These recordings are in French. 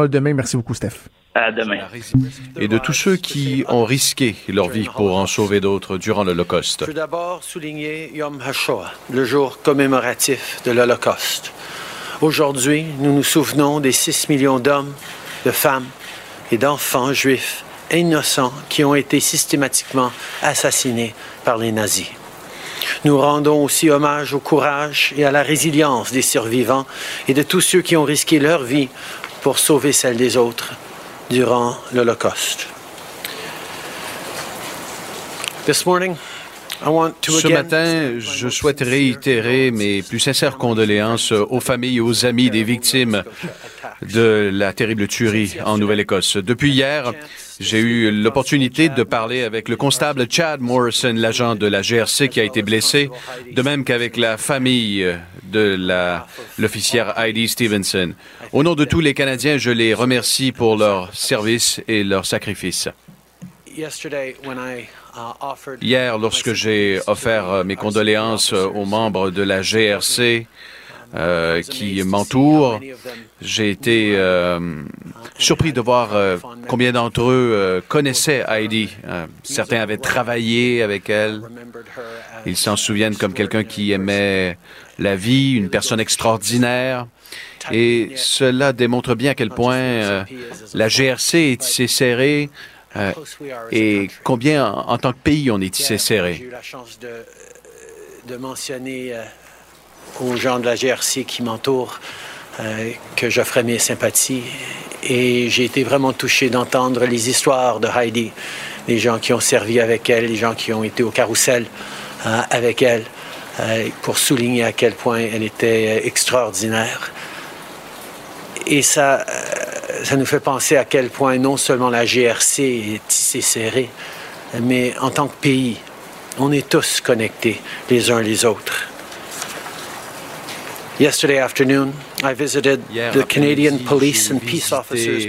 Demain, merci beaucoup, Steph. À demain. Et de tous ceux qui ont risqué leur vie pour en sauver d'autres durant l'Holocauste. Je veux d'abord souligner Yom HaShoah, le jour commémoratif de l'Holocauste. Aujourd'hui, nous nous souvenons des 6 millions d'hommes, de femmes et d'enfants juifs innocents qui ont été systématiquement assassinés par les nazis. Nous rendons aussi hommage au courage et à la résilience des survivants et de tous ceux qui ont risqué leur vie pour sauver celle des autres durant l'Holocauste. Ce matin, je souhaite réitérer mes plus sincères condoléances aux familles et aux amis des victimes de la terrible tuerie en Nouvelle-Écosse. Depuis hier, j'ai eu l'opportunité de parler avec le constable Chad Morrison, l'agent de la GRC qui a été blessé, de même qu'avec la famille de l'officière Heidi Stevenson. Au nom de tous les Canadiens, je les remercie pour leur service et leur sacrifice. uh, Hier, lorsque j'ai offert euh, mes condoléances euh, aux membres de la GRC euh, qui m'entourent, j'ai été euh, surpris de voir euh, combien d'entre eux euh, connaissaient Heidi. Euh, certains avaient travaillé avec elle. Ils s'en souviennent comme quelqu'un qui aimait la vie, une personne extraordinaire. Et cela démontre bien à quel point la GRC est tissée serrée et combien, en, tant que pays, on est tissé J'ai serré. eu la chance de, de mentionner aux gens de la GRC qui m'entourent que j'offrais mes sympathies. Et j'ai été vraiment touché d'entendre les histoires de Heidi, les gens qui ont servi avec elle, les gens qui ont été au carrousel euh, avec elle, euh, pour souligner à quel point elle était euh, extraordinaire. Et ça, euh, ça nous fait penser à quel point non seulement la GRC est tissée serrée, mais en tant que pays, on est tous connectés les uns les autres.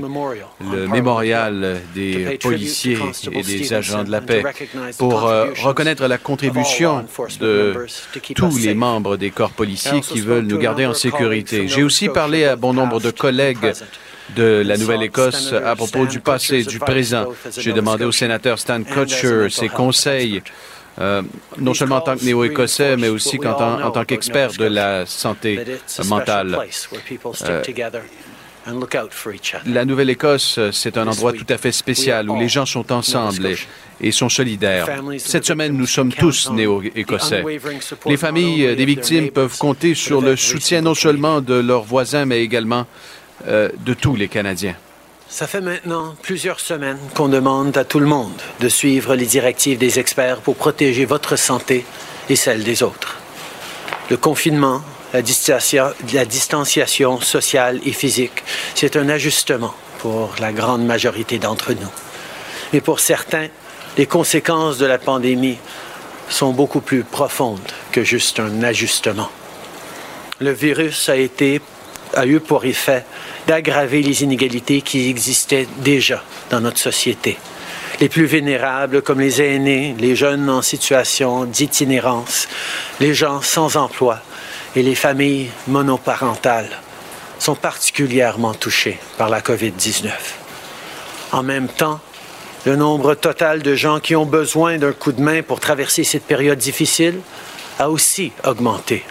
Memorial on le mémorial des policiers et des agents de la paix pour euh, reconnaître la contribution de members to keep tous us les membres des corps I policiers also qui spoke veulent to nous garder en sécurité. J'ai aussi parlé à bon nombre de collègues de la Nouvelle-Écosse à propos du passé du présent. J'ai demandé au sénateur Stan Kutcher ses conseils. Euh, non seulement en tant que néo-écossais, mais aussi en tant qu'expert de la santé mentale. Euh. La Nouvelle-Écosse, c'est un endroit tout à fait spécial où les gens sont ensemble et, sont solidaires. Cette semaine, nous sommes tous néo-écossais. Les familles des victimes peuvent compter sur le soutien non seulement de leurs voisins, mais également euh, de tous les Canadiens. Ça fait maintenant plusieurs semaines qu'on demande à tout le monde de suivre les directives des experts pour protéger votre santé et celle des autres. Le confinement, la distancia- la distanciation sociale et physique, c'est un ajustement pour la grande majorité d'entre nous. Mais pour certains, les conséquences de la pandémie sont beaucoup plus profondes que juste un ajustement. Le virus a été a eu pour effet d'aggraver les inégalités qui existaient déjà dans notre société. Les plus vulnérables, comme les aînés, les jeunes en situation d'itinérance, les gens sans emploi et les familles monoparentales, sont particulièrement touchés par la COVID-19. En même temps, le nombre total de gens qui ont besoin d'un coup de main pour traverser cette période difficile a aussi augmenté.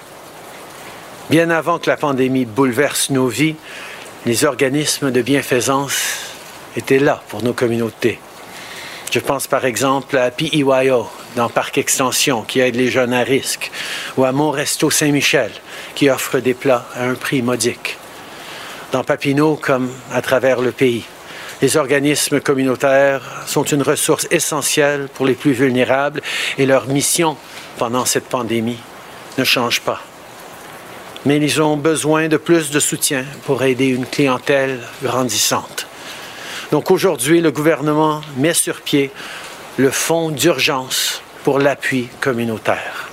Bien avant que la pandémie bouleverse nos vies, les organismes de bienfaisance étaient là pour nos communautés. Je pense par exemple à PEYO dans Parc Extension qui aide les jeunes à risque, ou à Mon Resto Saint-Michel qui offre des plats à un prix modique. Dans Papineau comme à travers le pays, les organismes communautaires sont une ressource essentielle pour les plus vulnérables et leur mission pendant cette pandémie ne change pas mais ils ont besoin de plus de soutien pour aider une clientèle grandissante. Donc aujourd'hui, le gouvernement met sur pied le fonds d'urgence pour l'appui communautaire.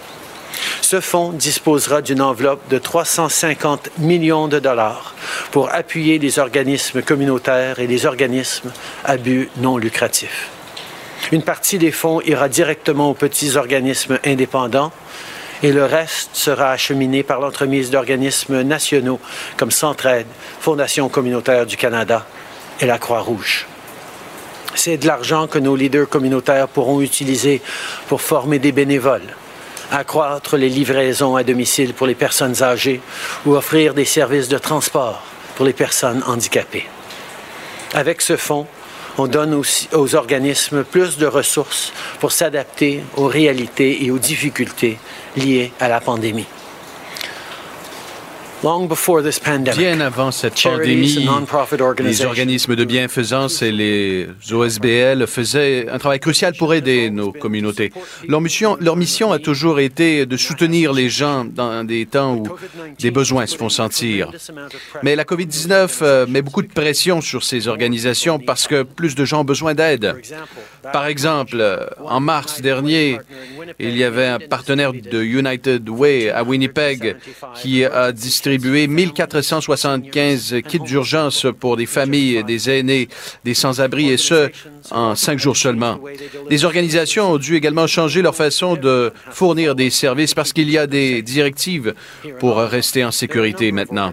Ce fonds disposera d'une enveloppe de 350 millions de dollars pour appuyer les organismes communautaires et les organismes à but non lucratif. Une partie des fonds ira directement aux petits organismes indépendants et le reste sera acheminé par l'entremise d'organismes nationaux comme Centraide, Fondation communautaire du Canada et la Croix-Rouge. C'est de l'argent que nos leaders communautaires pourront utiliser pour former des bénévoles, accroître les livraisons à domicile pour les personnes âgées ou offrir des services de transport pour les personnes handicapées. Avec ce fonds, on donne aussi aux organismes plus de ressources pour s'adapter aux réalités et aux difficultés liées à la pandémie. Bien avant cette pandémie, les organismes de bienfaisance et les OSBL faisaient un travail crucial pour aider nos communautés. Leur mission, leur mission a toujours été de soutenir les gens dans des temps où des besoins se font sentir. Mais la COVID-19 euh, met beaucoup de pression sur ces organisations parce que plus de gens ont besoin d'aide. Par exemple, en mars dernier, il y avait un partenaire de United Way à Winnipeg qui a distribué 1475 kits d'urgence pour des familles, des aînés, des sans-abri, et ce, en cinq jours seulement. Les organisations ont dû également changer leur façon de fournir des services parce qu'il y a des directives pour rester en sécurité maintenant.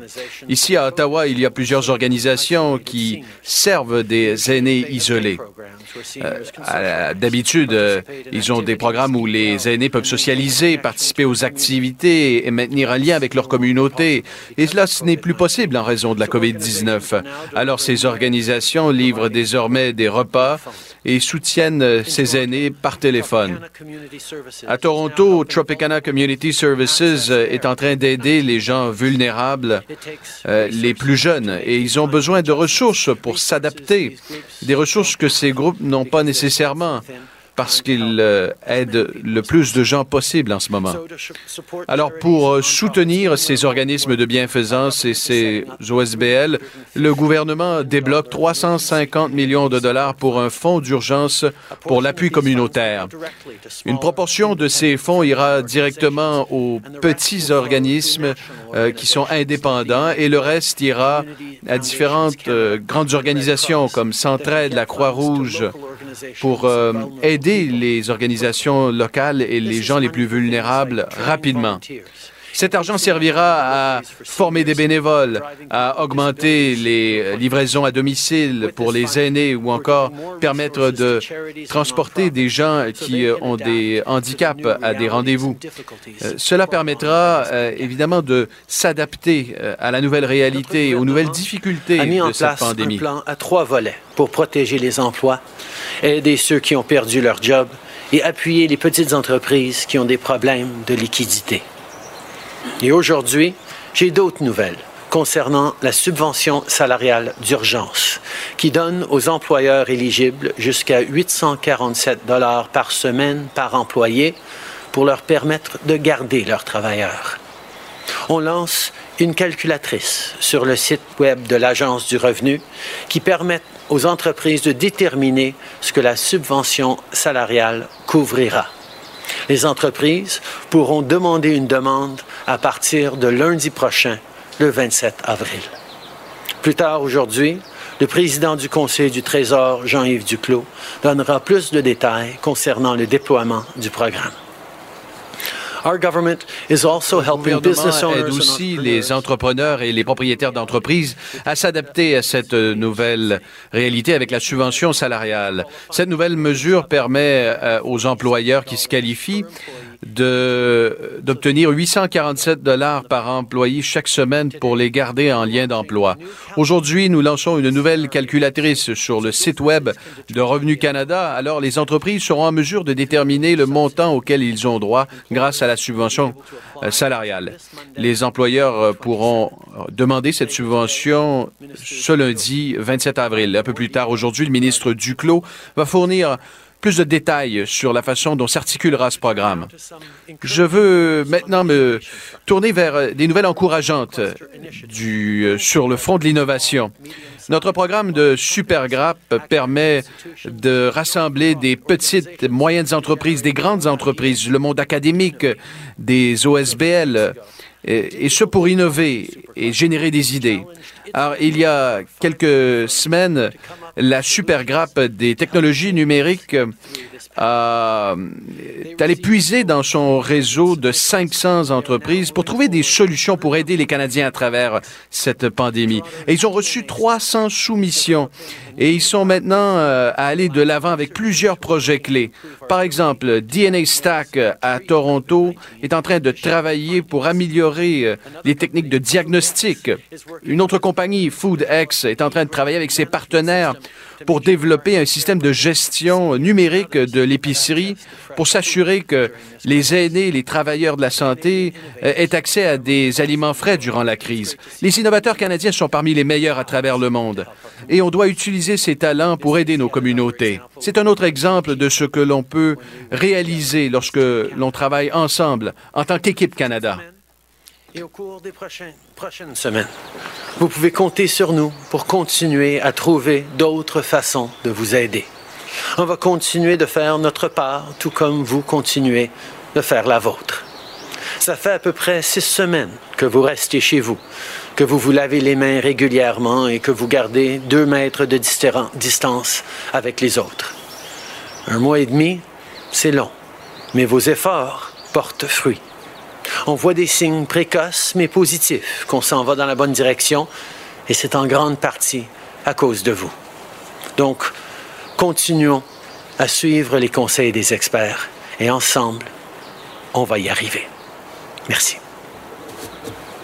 Ici, à Ottawa, il y a plusieurs organisations qui servent des aînés isolés. Euh, d'habitude, ils ont des programmes où les aînés peuvent socialiser, participer aux activités et maintenir un lien avec leur communauté. Et cela, ce n'est plus possible en raison de la COVID-19. Alors, ces organisations livrent désormais des repas et soutiennent ces aînés par téléphone. À Toronto, Tropicana Community Services est en train d'aider les gens vulnérables, euh, les plus jeunes, et ils ont besoin de ressources pour s'adapter, des ressources que ces groupes n'ont pas nécessairement parce qu'il euh, aide le plus de gens possible en ce moment. Alors, pour euh, soutenir ces organismes de bienfaisance et ces OSBL, le gouvernement débloque 350 millions de dollars pour un fonds d'urgence pour l'appui communautaire. Une proportion de ces fonds ira directement aux petits organismes euh, qui sont indépendants et le reste ira à différentes grandes organisations comme Centraide, la Croix-Rouge, pour aider les organisations locales et les gens les plus vulnérables rapidement. Cet argent servira à former des bénévoles, à augmenter les livraisons à domicile pour les aînés ou encore permettre de transporter des gens qui ont des handicaps à des rendez-vous. Euh, cela permettra euh, évidemment de s'adapter euh, à la nouvelle réalité et aux nouvelles difficultés a mis en de cette place pandémie. un plan à trois volets pour protéger les emplois, aider ceux qui ont perdu leur job et appuyer les petites entreprises qui ont des problèmes de liquidité. Et aujourd'hui, j'ai d'autres nouvelles concernant la subvention salariale d'urgence, qui donne aux employeurs éligibles jusqu'à 847 dollars par semaine par employé pour leur permettre de garder leurs travailleurs. On lance une calculatrice sur le site web de l'Agence du revenu qui permet aux entreprises de déterminer ce que la subvention salariale couvrira. Les entreprises pourront demander une demande à partir de lundi prochain, le 27 avril. Plus tard aujourd'hui, le président du Conseil du Trésor, Jean-Yves Duclos, donnera plus de détails concernant le déploiement du programme. Le helping business gouvernement owners aide and aussi entrepreneurs les entrepreneurs et les propriétaires d'entreprises à s'adapter à cette euh, nouvelle réalité avec la subvention salariale. Cette nouvelle mesure permet euh, aux employeurs qui se qualifient d'obtenir 847 dollars par employé chaque semaine pour les garder en lien d'emploi. Aujourd'hui, nous lançons une nouvelle calculatrice sur le site web de Revenu Canada. Alors, les entreprises seront en mesure de déterminer le montant auquel ils ont droit grâce à la subvention euh, salariale. Les employeurs euh, pourront demander cette subvention ce lundi 27 avril. Un peu plus tard aujourd'hui, le ministre Duclos va fournir plus de détails sur la façon dont s'articulera ce programme. Je veux maintenant me tourner vers des nouvelles encourageantes euh, sur le front de l'innovation. Notre programme de Supergrap permet de rassembler des petites, moyennes entreprises, des grandes entreprises, le monde académique, des OSBL, et ce pour innover et générer des idées. Alors, il y a quelques semaines, la Supergrappe des technologies numériques est allé puiser dans son réseau de 500 entreprises pour trouver des solutions pour aider les Canadiens à travers cette pandémie. Et ils ont reçu 300 soumissions et ils sont maintenant euh, à aller de l'avant avec plusieurs projets clés. Par exemple, DNA Stack à Toronto est en train de travailler pour améliorer euh, les techniques de diagnostic. Une autre compagnie, FoodX, est en train de travailler avec ses partenaires pour développer un système de gestion numérique de l'épicerie pour s'assurer que les aînés, les travailleurs de la santé euh, aient accès à des aliments frais durant la crise. Les innovateurs canadiens sont parmi les meilleurs à travers le monde et on doit utiliser ces talents pour aider nos communautés. C'est un autre exemple de ce que l'on peut réaliser lorsque l'on travaille ensemble en tant qu'équipe Canada et au cours des prochaines, prochaines semaines. Vous pouvez compter sur nous pour continuer à trouver d'autres façons de vous aider. On va continuer de faire notre part, tout comme vous continuez de faire la vôtre. Ça fait à peu près six semaines que vous restez chez vous, que vous vous lavez les mains régulièrement et que vous gardez deux mètres de distance avec les autres. Un mois et demi, c'est long, mais vos efforts portent fruit. On voit des signes précoces mais positifs qu'on s'en va dans la bonne direction et c'est en grande partie à cause de vous. Donc, continuons à suivre les conseils des experts et ensemble, on va y arriver. Merci.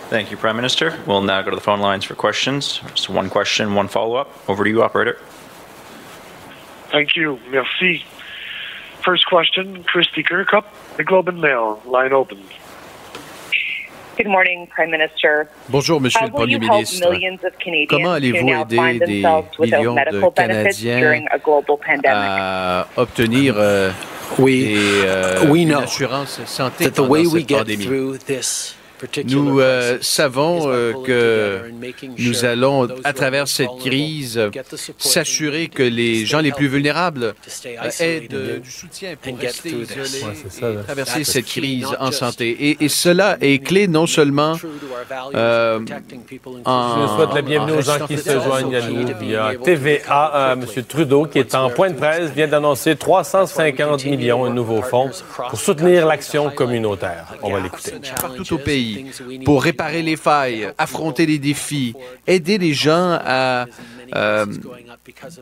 Thank you, Prime Minister. We'll now go to the phone lines for questions. Just one question, one follow-up. Over to you, operator. Thank you. Merci. First question, Christy Kirkup, the Globe and Mail. Line open. Good morning, Prime Minister. Bonjour, Monsieur le Premier ministre. Comment allez-vous aider des millions de Canadiens à obtenir euh, oui, des, euh, we une assurance santé that the pendant way we cette pandémie? Nous euh, savons euh, que nous allons, à travers cette crise, s'assurer que les gens les plus vulnérables euh, aient de- du soutien pour rester isolés et traverser cette crise en santé. Et, et cela est clé non seulement euh, en... Je souhaite la bienvenue en aux gens qui se joignent à nous via TVA. Euh, M. Trudeau, qui est en point de presse, vient d'annoncer 350 millions de nouveaux fonds pour soutenir l'action communautaire. On va l'écouter. partout au pays pour réparer les failles, affronter les défis, aider les gens à euh,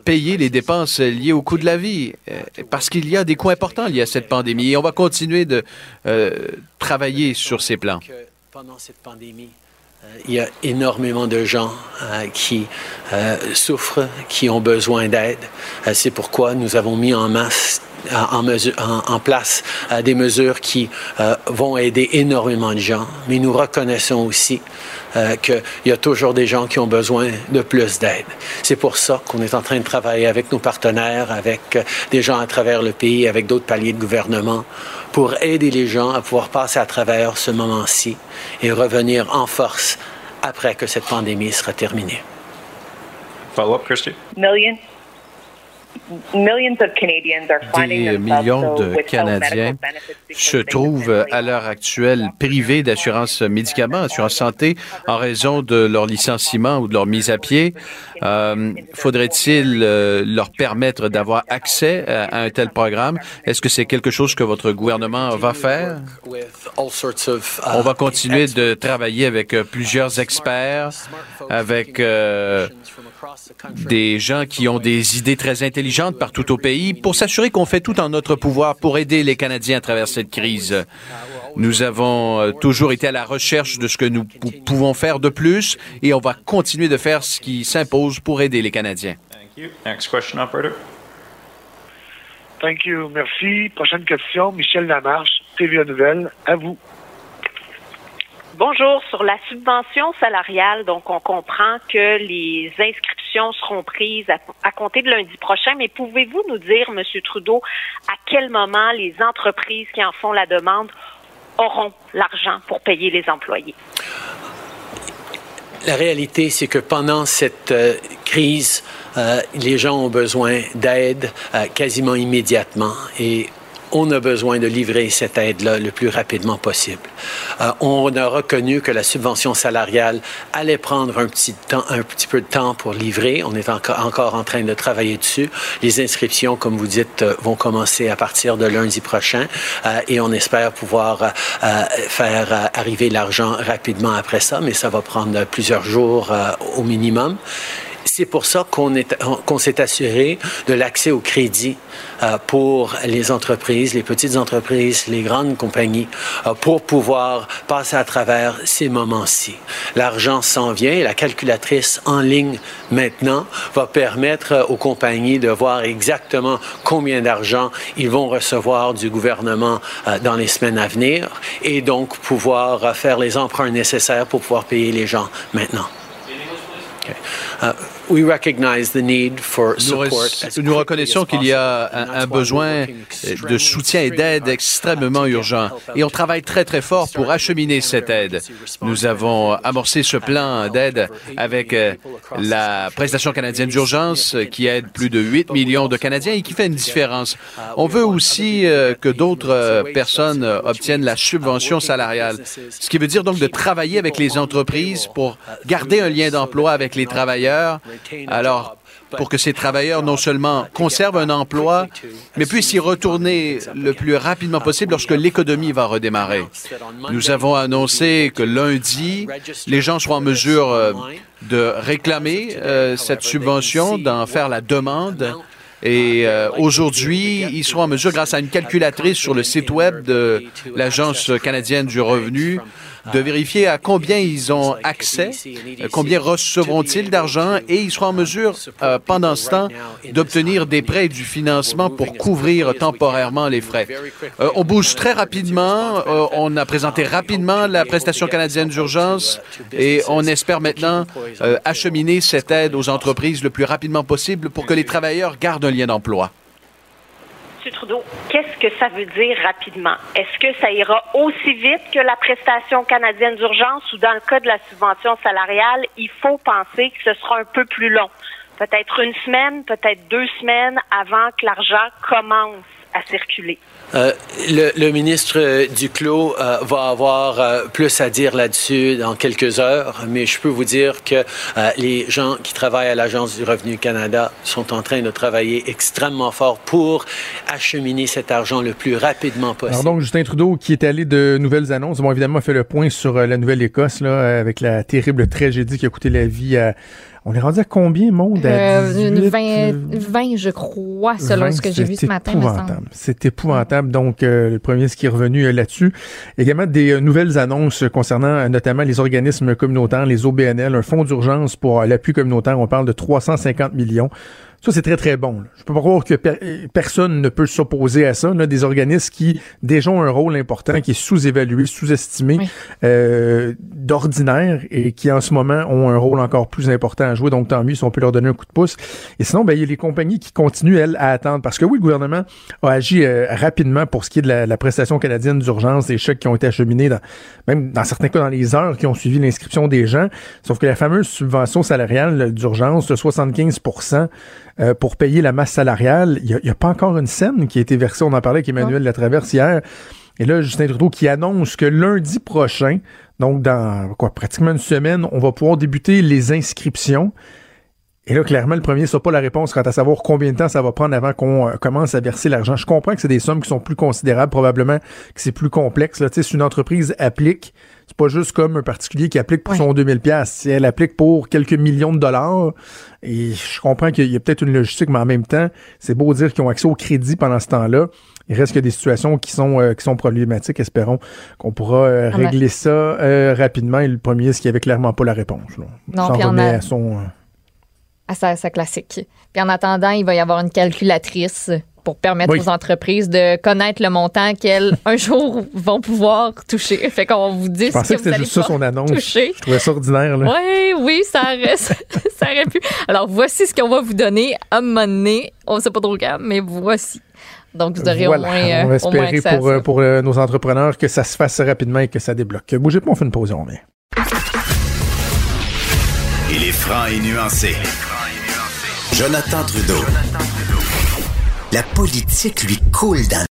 payer les dépenses liées au coût de la vie, euh, parce qu'il y a des coûts importants liés à cette pandémie et on va continuer de euh, travailler sur ces plans. pendant cette pandémie, il y a énormément de gens qui souffrent, qui ont besoin d'aide. C'est pourquoi nous avons mis en masse en, en mesure- en- en place euh, des mesures qui euh, vont aider énormément de gens, mais nous reconnaissons aussi euh, qu'il y a toujours des gens qui ont besoin de plus d'aide. C'est pour ça qu'on est en train de travailler avec nos partenaires, avec euh, des gens à travers le pays, avec d'autres paliers de gouvernement, pour aider les gens à pouvoir passer à travers ce moment-ci et revenir en force après que cette pandémie sera terminée. Follow-up, Christy? Million, Des millions de Canadiens se trouvent à l'heure actuelle privés d'assurance médicaments, assurance santé, en raison de leur licenciement ou de leur mise à pied. Euh, Faudrait-il euh, leur permettre d'avoir accès à, à un tel programme? Est-ce que c'est quelque chose que votre gouvernement va faire? On va continuer de travailler avec euh, plusieurs experts, avec euh, des gens qui ont des idées très intelligentes partout au pays pour s'assurer qu'on fait tout en notre pouvoir pour aider les Canadiens à travers cette crise. Nous avons euh, toujours été à la recherche de ce que nous pou- pouvons faire de plus et on va continuer de faire ce qui s'impose pour aider les Canadiens. Thank you. Next question, operator. Thank you. Merci. Prochaine question, Michel Lamarche, TVA Nouvelle. À vous. Bonjour. Sur la subvention salariale, donc on comprend que les inscriptions seront prises à, compter de lundi prochain, mais pouvez-vous nous dire, Monsieur Trudeau, à quel moment les entreprises qui en font la demande auront l'argent pour payer les employés? La réalité, c'est que pendant cette euh, crise, euh, les gens ont besoin d'aide euh, quasiment immédiatement et on a besoin de livrer cette aide-là le plus rapidement possible. Euh, on a reconnu que la subvention salariale allait prendre un petit, temps, un petit peu de temps pour livrer. On est encore, en train de travailler dessus. Les inscriptions, comme vous dites, euh, vont commencer à partir de lundi prochain euh, et on espère pouvoir faire arriver l'argent rapidement après ça, mais ça va prendre plusieurs jours au minimum. C'est pour ça qu'on s'est assuré de l'accès au crédit euh, pour les entreprises, les petites entreprises, les grandes compagnies, euh, pour pouvoir passer à travers ces moments-ci. L'argent s'en vient et la calculatrice en ligne maintenant va permettre aux compagnies de voir exactement combien d'argent ils vont recevoir du gouvernement euh, dans les semaines à venir et donc pouvoir faire les emprunts nécessaires pour pouvoir payer les gens maintenant. We recognize the need for support nous, reconnaissons qu'il y a un, besoin de soutien et d'aide extrêmement urgent et on travaille très très fort pour acheminer cette aide. Nous avons amorcé ce plan d'aide avec euh, la prestation canadienne d'urgence qui aide plus de 8 millions de Canadiens et qui fait une différence. On veut aussi euh, que d'autres euh, personnes obtiennent la subvention salariale, ce qui veut dire donc de travailler avec les entreprises pour garder un lien d'emploi avec les travailleurs. Alors, pour que ces travailleurs non seulement conservent un emploi, mais puissent y retourner le plus rapidement possible lorsque l'économie va redémarrer. Nous avons annoncé que lundi, les gens seront en mesure euh, de réclamer euh, cette subvention, d'en faire la demande. Et euh, aujourd'hui, ils seront en mesure, grâce à une calculatrice sur le site web de l'Agence canadienne du revenu, de vérifier à combien ils ont accès, combien recevront-ils d'argent et ils seront en mesure, euh, pendant ce temps, d'obtenir des prêts et du financement pour couvrir temporairement les frais. Euh, on bouge très rapidement. Euh, on a présenté rapidement la prestation canadienne d'urgence et on espère maintenant acheminer cette aide aux entreprises le plus rapidement possible pour que les travailleurs gardent un lien d'emploi. Trudeau, qu'est-ce que ça veut dire rapidement? Est-ce que ça ira aussi vite que la prestation canadienne d'urgence ou dans le cas de la subvention salariale, il faut penser que ce sera un peu plus long? Peut-être une semaine, peut-être deux semaines avant que l'argent commence à circuler. Euh, le, ministre Duclos euh, va avoir euh, plus à dire là-dessus dans quelques heures, mais je peux vous dire que les gens qui travaillent à l'Agence du Revenu Canada sont en train de travailler extrêmement fort pour acheminer cet argent le plus rapidement possible. Alors donc, Justin Trudeau, qui est allé de nouvelles annonces, bon, évidemment, fait le point sur la Nouvelle-Écosse, là, avec la terrible tragédie qui a coûté la vie à on est rendu à combien, monde? À 18, 20, 20, je crois, selon ce que j'ai vu ce matin. C'est épouvantable. Donc, euh, le premier ce qui est revenu euh, là-dessus. Également, des euh, nouvelles annonces concernant notamment les organismes communautaires, les OBNL, un fonds d'urgence pour l'appui communautaire. On parle de 350 millions. Ça, c'est très, très bon. Je peux pas croire que personne ne peut s'opposer à ça. On a des organismes qui déjà ont un rôle important, qui est sous-évalué, sous-estimé euh, d'ordinaire et qui, en ce moment, ont un rôle encore plus important à jouer. Donc, tant mieux si on peut leur donner un coup de pouce. Et sinon, ben, il y a les compagnies qui continuent, elles, à attendre. Parce que oui, le gouvernement a agi euh, rapidement pour ce qui est de la, prestation canadienne d'urgence, des chèques qui ont été acheminés, dans, même dans certains cas dans les heures qui ont suivi l'inscription des gens. Sauf que la fameuse subvention salariale d'urgence de 75 euh, pour payer la masse salariale. Il n'y a, pas encore une scène qui a été versée. On en parlait avec Emmanuel Latraverse hier. Et là, Justin Trudeau qui annonce que lundi prochain, donc dans quoi, pratiquement une semaine, on va pouvoir débuter les inscriptions. Et là, clairement, le premier, c'est pas la réponse quant à savoir combien de temps ça va prendre avant qu'on euh, commence à verser l'argent. Je comprends que c'est des sommes qui sont plus considérables, probablement que c'est plus complexe. Là. Si une entreprise applique, c'est pas juste comme un particulier qui applique pour son 2000 pièces. Si elle applique pour quelques millions de dollars, et je comprends qu'il y a peut-être une logistique, mais en même temps, c'est beau dire qu'ils ont accès au crédit pendant ce temps-là. Il reste que des situations qui sont euh, qui sont problématiques. Espérons qu'on pourra euh, ah, régler ça rapidement. Et le premier, ce qui avait clairement pas la réponse. Non, puis remet à son à sa, sa, classique. Puis en attendant, il va y avoir une calculatrice pour permettre aux entreprises de connaître le montant qu'elles, un jour, vont pouvoir toucher. Fait qu'on vous dit Je pensais que, c'était juste ça son annonce. Je trouvais ça ordinaire. Là. Oui, oui, ça reste. ça aurait pu. Alors, voici ce qu'on va vous donner à un moment donné. On ne sait pas trop quand, mais voici. Donc, vous aurez au moins. on va espérer pour, euh, pour euh, nos entrepreneurs que ça se fasse rapidement et que ça débloque. Bougez pas, on fait une pause, on revient. Il est franc et nuancé. Jonathan Trudeau. La politique lui coule dans